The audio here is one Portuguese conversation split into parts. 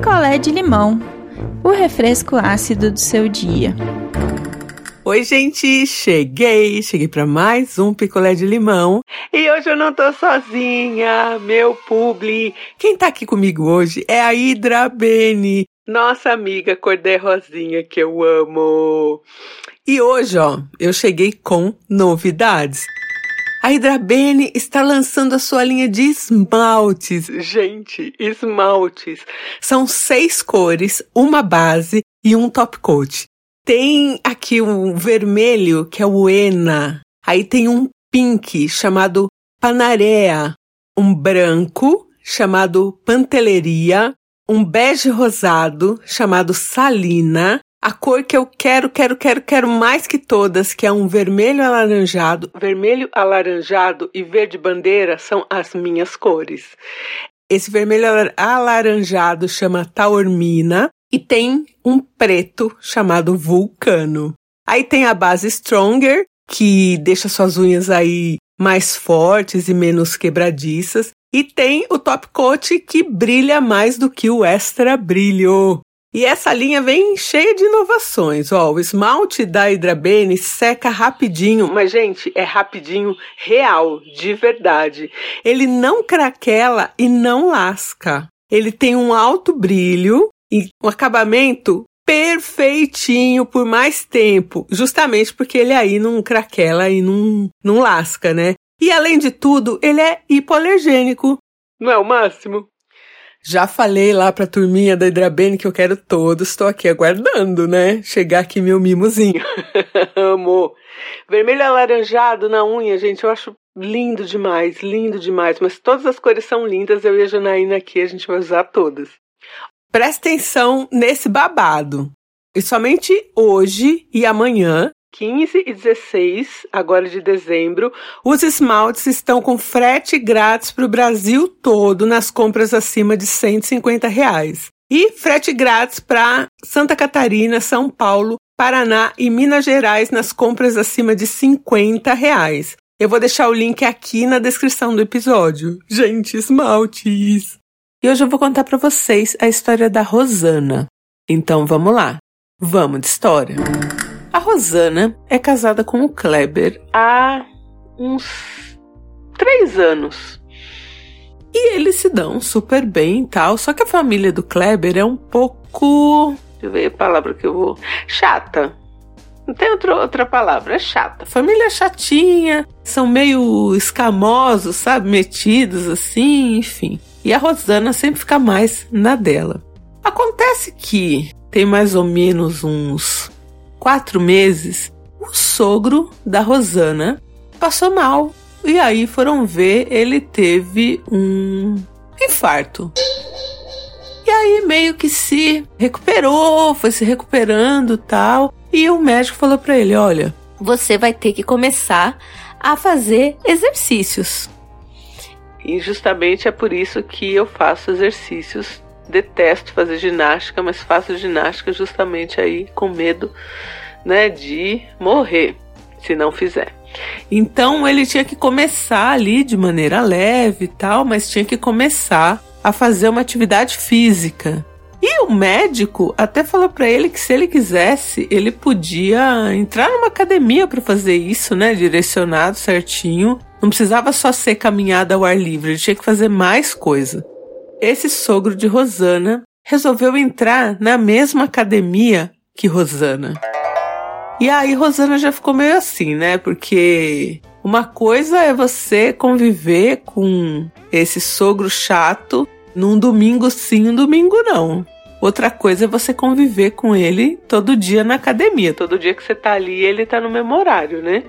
picolé de limão, o refresco ácido do seu dia. Oi, gente, cheguei, cheguei para mais um picolé de limão. E hoje eu não tô sozinha, meu publi. Quem tá aqui comigo hoje é a Hidra Bene, nossa amiga cor-de-rosinha que eu amo. E hoje, ó, eu cheguei com novidades. A Hidrabene está lançando a sua linha de esmaltes. Gente, esmaltes. São seis cores, uma base e um top coat. Tem aqui um vermelho, que é o Ena. Aí tem um pink, chamado Panarea. Um branco, chamado Panteleria. Um bege rosado, chamado Salina. A cor que eu quero, quero, quero, quero mais que todas, que é um vermelho alaranjado. Vermelho alaranjado e verde bandeira são as minhas cores. Esse vermelho alaranjado chama taormina e tem um preto chamado vulcano. Aí tem a base Stronger, que deixa suas unhas aí mais fortes e menos quebradiças. E tem o top coat que brilha mais do que o extra brilho. E essa linha vem cheia de inovações. Ó, o esmalte da Hidrabene seca rapidinho, mas gente, é rapidinho real, de verdade. Ele não craquela e não lasca. Ele tem um alto brilho e um acabamento perfeitinho por mais tempo, justamente porque ele aí não craquela e não, não lasca, né? E além de tudo, ele é hipoalergênico. Não é o máximo? Já falei lá pra turminha da Hidrabene que eu quero todos, estou aqui aguardando, né? Chegar aqui meu mimozinho. Amor. Vermelho alaranjado na unha, gente, eu acho lindo demais, lindo demais. Mas todas as cores são lindas, eu e a Janaína aqui, a gente vai usar todas. Presta atenção nesse babado. E somente hoje e amanhã 15 e 16, agora de dezembro, os esmaltes estão com frete grátis para o Brasil todo nas compras acima de 150 reais. E frete grátis para Santa Catarina, São Paulo, Paraná e Minas Gerais nas compras acima de 50 reais. Eu vou deixar o link aqui na descrição do episódio. Gente, esmaltes! E hoje eu vou contar para vocês a história da Rosana. Então vamos lá. Vamos de história. A Rosana é casada com o Kleber há uns três anos. E eles se dão super bem e tal, só que a família do Kleber é um pouco. Deixa eu ver a palavra que eu vou. Chata. Não tem outra, outra palavra, é chata. Família chatinha, são meio escamosos, sabe? Metidos assim, enfim. E a Rosana sempre fica mais na dela. Acontece que tem mais ou menos uns quatro meses, o sogro da Rosana passou mal. E aí foram ver, ele teve um infarto. E aí meio que se recuperou, foi se recuperando tal. E o médico falou para ele: olha, você vai ter que começar a fazer exercícios. E justamente é por isso que eu faço exercícios detesto fazer ginástica, mas faço ginástica justamente aí com medo, né, de morrer se não fizer. Então ele tinha que começar ali de maneira leve e tal, mas tinha que começar a fazer uma atividade física. E o médico até falou para ele que se ele quisesse, ele podia entrar numa academia para fazer isso, né, direcionado certinho. Não precisava só ser caminhada ao ar livre, ele tinha que fazer mais coisa esse sogro de Rosana resolveu entrar na mesma academia que Rosana. E aí Rosana já ficou meio assim, né? Porque uma coisa é você conviver com esse sogro chato num domingo sim, um domingo não. Outra coisa é você conviver com ele todo dia na academia. Todo dia que você tá ali, ele tá no mesmo horário, né?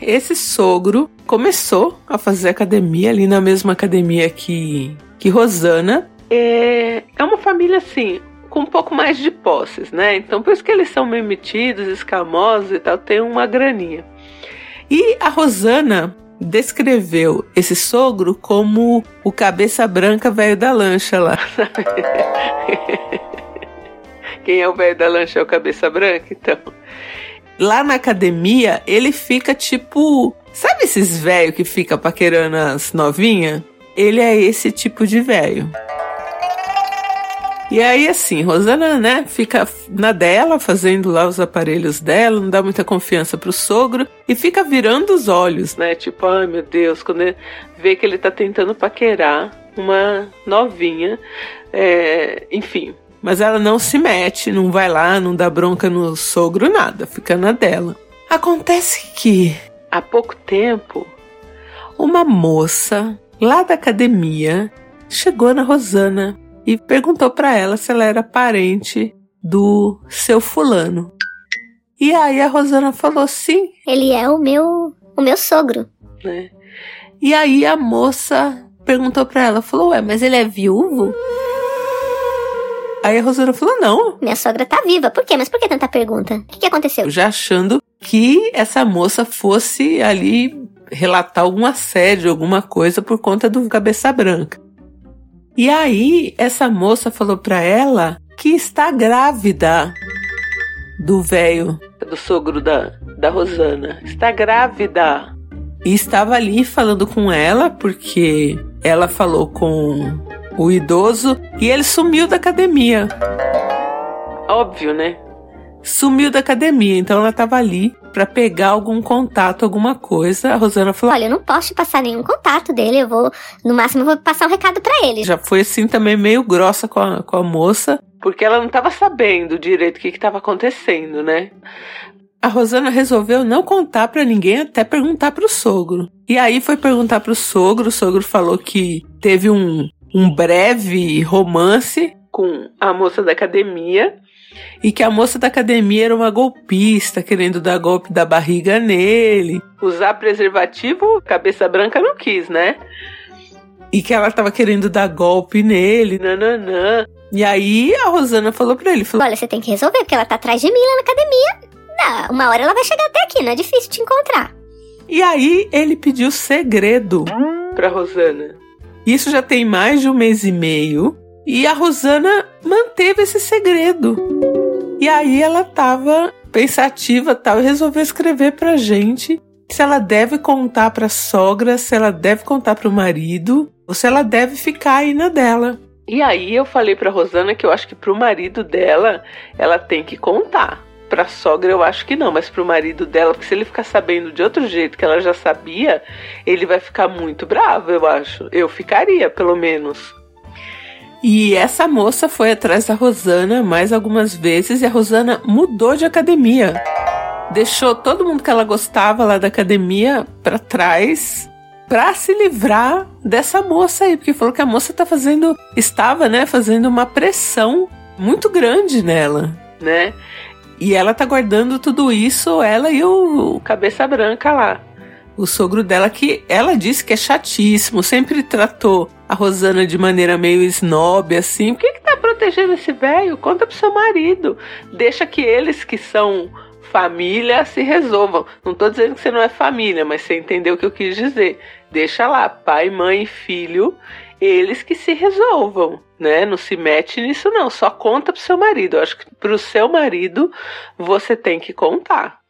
Esse sogro começou a fazer academia ali na mesma academia que que Rosana é, é uma família assim, com um pouco mais de posses, né? Então por isso que eles são meio metidos, escamosos e tal, tem uma graninha. E a Rosana descreveu esse sogro como o cabeça branca velho da lancha lá. Quem é o velho da lancha é o cabeça branca, então. Lá na academia, ele fica tipo. Sabe esses velhos que fica paquerando as novinhas? ele é esse tipo de velho. E aí, assim, Rosana, né, fica na dela, fazendo lá os aparelhos dela, não dá muita confiança pro sogro e fica virando os olhos, né? Tipo, ai meu Deus, quando vê que ele tá tentando paquerar uma novinha, é, enfim. Mas ela não se mete, não vai lá, não dá bronca no sogro, nada, fica na dela. Acontece que, há pouco tempo, uma moça lá da academia chegou na Rosana e perguntou para ela se ela era parente do seu fulano. E aí a Rosana falou sim. Ele é o meu, o meu sogro. Né? E aí a moça perguntou para ela, falou: "Ué, mas ele é viúvo?" Aí a Rosana falou: "Não, Minha sogra tá viva. Por quê? Mas por que tanta pergunta? O que, que aconteceu? já achando que essa moça fosse ali relatar algum assédio, alguma coisa por conta do cabeça branca. E aí essa moça falou pra ela que está grávida do velho, do sogro da, da Rosana. Está grávida. E estava ali falando com ela porque ela falou com o idoso e ele sumiu da academia. Óbvio, né? Sumiu da academia, então ela estava ali para pegar algum contato, alguma coisa. A Rosana falou: Olha, eu não posso te passar nenhum contato dele. Eu vou, no máximo, eu vou passar um recado pra ele. já foi assim também meio grossa com a, com a moça, porque ela não estava sabendo direito o que estava acontecendo, né? A Rosana resolveu não contar pra ninguém até perguntar pro sogro. E aí foi perguntar pro sogro, o sogro falou que teve um, um breve romance com a moça da academia e que a moça da academia era uma golpista, querendo dar golpe da barriga nele. Usar preservativo, cabeça branca não quis, né? E que ela tava querendo dar golpe nele, nananã. E aí a Rosana falou pra ele, falou, Olha, você tem que resolver, porque ela tá atrás de mim lá na academia. Dá, uma hora ela vai chegar até aqui, não é difícil te encontrar. E aí ele pediu segredo pra Rosana. Isso já tem mais de um mês e meio. E a Rosana manteve esse segredo. E aí ela tava pensativa tal e resolveu escrever pra gente se ela deve contar pra sogra, se ela deve contar pro marido, ou se ela deve ficar aí na dela. E aí eu falei pra Rosana que eu acho que pro marido dela ela tem que contar. Pra sogra eu acho que não, mas pro marido dela, porque se ele ficar sabendo de outro jeito que ela já sabia, ele vai ficar muito bravo, eu acho. Eu ficaria, pelo menos. E essa moça foi atrás da Rosana mais algumas vezes e a Rosana mudou de academia. Deixou todo mundo que ela gostava lá da academia pra trás pra se livrar dessa moça aí, porque falou que a moça tá fazendo, estava, né, fazendo uma pressão muito grande nela, né? E ela tá guardando tudo isso, ela e o cabeça branca lá. O sogro dela, que ela disse que é chatíssimo, sempre tratou a Rosana de maneira meio snob, assim. Por que, que tá protegendo esse velho? Conta pro seu marido. Deixa que eles que são família se resolvam. Não tô dizendo que você não é família, mas você entendeu o que eu quis dizer. Deixa lá, pai, mãe e filho, eles que se resolvam, né? Não se mete nisso não, só conta pro seu marido. Eu acho que pro seu marido você tem que contar.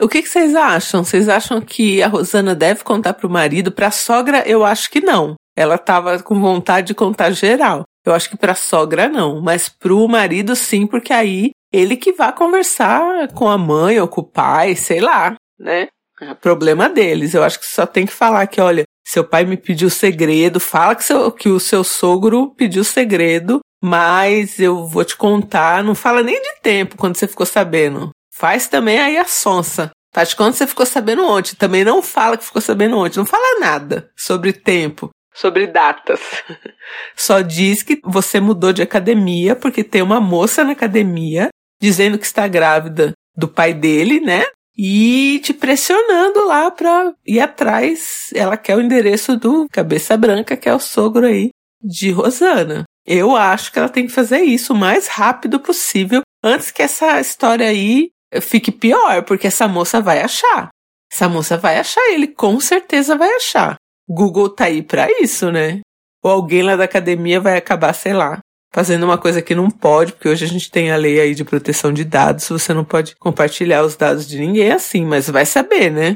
O que, que vocês acham? Vocês acham que a Rosana deve contar pro marido? Pra sogra, eu acho que não. Ela tava com vontade de contar geral. Eu acho que pra sogra não, mas pro marido sim, porque aí ele que vai conversar com a mãe ou com o pai, sei lá, né? É problema deles. Eu acho que só tem que falar que, olha, seu pai me pediu segredo, fala que, seu, que o seu sogro pediu segredo, mas eu vou te contar. Não fala nem de tempo quando você ficou sabendo. Faz também aí a sonsa. Faz que você ficou sabendo ontem. Também não fala que ficou sabendo ontem. Não fala nada sobre tempo, sobre datas. Só diz que você mudou de academia porque tem uma moça na academia dizendo que está grávida do pai dele, né? E te pressionando lá pra ir atrás. Ela quer o endereço do Cabeça Branca, que é o sogro aí de Rosana. Eu acho que ela tem que fazer isso o mais rápido possível, antes que essa história aí fique pior, porque essa moça vai achar. Essa moça vai achar ele, com certeza vai achar. Google tá aí pra isso, né? Ou alguém lá da academia vai acabar, sei lá, fazendo uma coisa que não pode, porque hoje a gente tem a lei aí de proteção de dados, você não pode compartilhar os dados de ninguém assim, mas vai saber, né?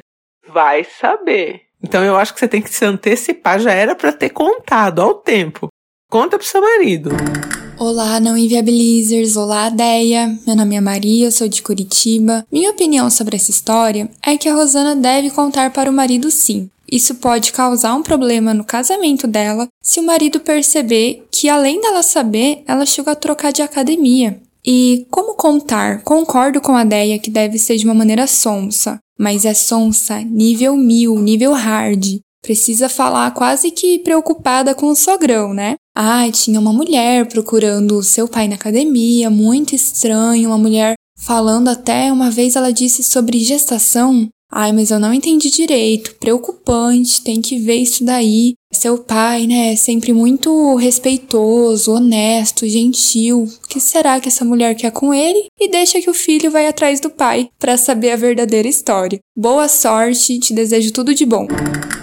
Vai saber. Então eu acho que você tem que se antecipar, já era pra ter contado ao tempo. Conta pro seu marido. Olá, não inviabilizers! Olá, Deia! Meu nome é Maria, eu sou de Curitiba. Minha opinião sobre essa história é que a Rosana deve contar para o marido sim. Isso pode causar um problema no casamento dela se o marido perceber que, além dela saber, ela chegou a trocar de academia. E como contar? Concordo com a Deia que deve ser de uma maneira sonsa, mas é sonsa nível mil, nível hard. Precisa falar quase que preocupada com o sogrão, né? Ah, tinha uma mulher procurando seu pai na academia, muito estranho, uma mulher falando até uma vez ela disse sobre gestação. Ai, mas eu não entendi direito, preocupante, tem que ver isso daí. Seu pai, né, é sempre muito respeitoso, honesto, gentil. O que será que essa mulher quer com ele? E deixa que o filho vai atrás do pai para saber a verdadeira história. Boa sorte, te desejo tudo de bom.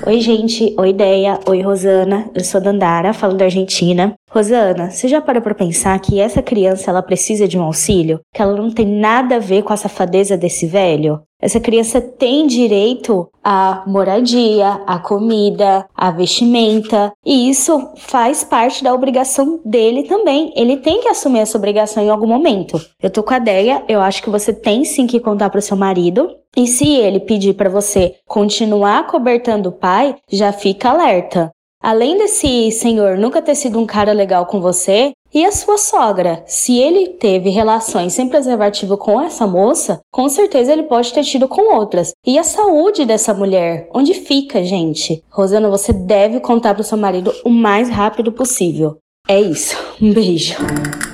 Oi, gente. Oi, Ideia. Oi, Rosana. Eu sou Dandara, falo da Argentina. Rosana, você já parou para pensar que essa criança ela precisa de um auxílio? Que ela não tem nada a ver com a safadeza desse velho? Essa criança tem direito à moradia, à comida, à vestimenta, e isso faz parte da obrigação dele também. Ele tem que assumir essa obrigação em algum momento. Eu tô com a ideia, eu acho que você tem sim que contar pro seu marido. E se ele pedir para você continuar cobertando o pai, já fica alerta. Além desse senhor nunca ter sido um cara legal com você, e a sua sogra? Se ele teve relações sem preservativo com essa moça, com certeza ele pode ter tido com outras. E a saúde dessa mulher? Onde fica, gente? Rosana, você deve contar pro seu marido o mais rápido possível. É isso. Um beijo.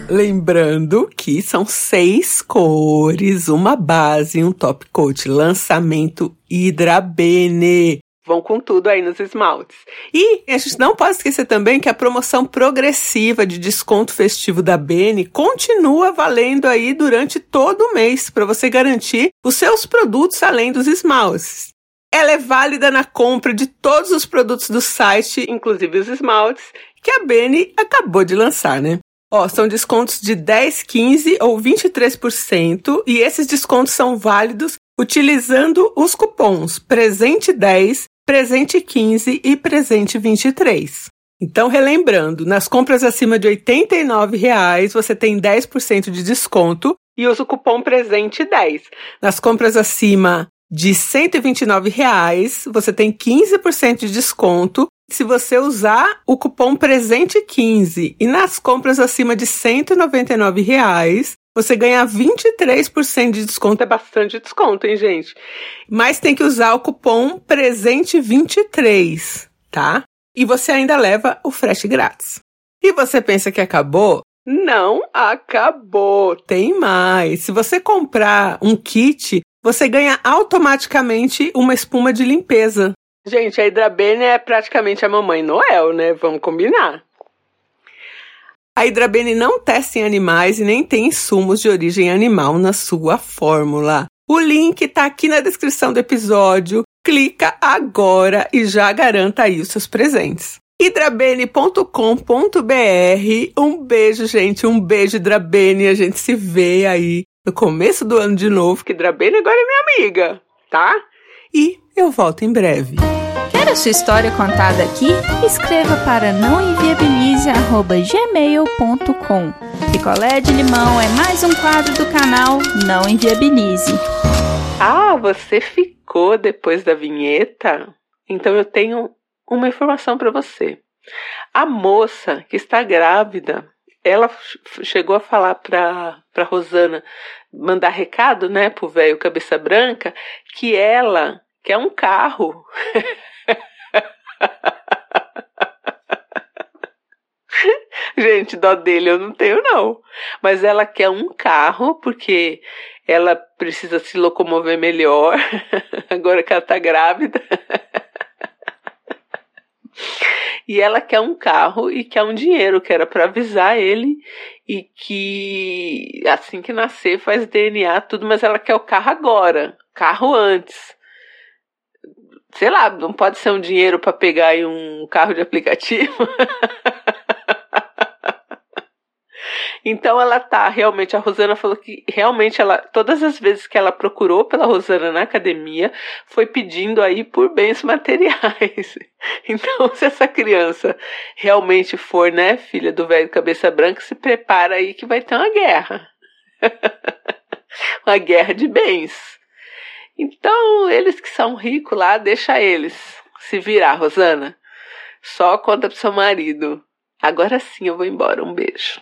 Lembrando que são seis cores, uma base um top coat. Lançamento Hydra Bene. Vão com tudo aí nos esmaltes. E a gente não pode esquecer também que a promoção progressiva de desconto festivo da Bene continua valendo aí durante todo o mês para você garantir os seus produtos além dos esmaltes. Ela é válida na compra de todos os produtos do site, inclusive os esmaltes, que a Bene acabou de lançar, né? Ó, são descontos de 10, 15 ou 23% e esses descontos são válidos utilizando os cupons presente 10, presente 15 e presente 23. Então, relembrando, nas compras acima de 89 reais, você tem 10% de desconto e usa o cupom presente 10. Nas compras acima de 129 reais, você tem 15% de desconto se você usar o cupom presente 15. E nas compras acima de 199 reais, você ganha 23% de desconto, é bastante desconto, hein, gente? Mas tem que usar o cupom presente23, tá? E você ainda leva o frete grátis. E você pensa que acabou? Não acabou, tem mais. Se você comprar um kit, você ganha automaticamente uma espuma de limpeza. Gente, a Hidrabene é praticamente a mamãe Noel, né? Vamos combinar. A Hidrabene não testa em animais e nem tem insumos de origem animal na sua fórmula. O link está aqui na descrição do episódio. Clica agora e já garanta aí os seus presentes. hidrabene.com.br Um beijo, gente. Um beijo, Hidrabene. A gente se vê aí no começo do ano de novo, que Hidrabene agora é minha amiga, tá? E eu volto em breve. Quer a sua história contada aqui? Escreva para nãoenviabilize.gmail.com Picolé de limão é mais um quadro do canal Não Enviabilize. Ah, você ficou depois da vinheta? Então eu tenho uma informação para você. A moça que está grávida, ela chegou a falar para Rosana mandar recado, né, pro velho cabeça branca, que ela quer um carro. Gente, dó dele eu não tenho, não. Mas ela quer um carro porque ela precisa se locomover melhor, agora que ela tá grávida. e ela quer um carro e quer um dinheiro, que era para avisar ele e que assim que nascer faz DNA, tudo, mas ela quer o carro agora, carro antes sei lá, não pode ser um dinheiro para pegar aí um carro de aplicativo. Então ela tá realmente, a Rosana falou que realmente ela, todas as vezes que ela procurou pela Rosana na academia, foi pedindo aí por bens materiais. Então, se essa criança realmente for, né, filha do velho cabeça branca, se prepara aí que vai ter uma guerra. uma guerra de bens. Então, eles que são ricos lá, deixa eles se virar, Rosana. Só conta pro seu marido. Agora sim eu vou embora. Um beijo.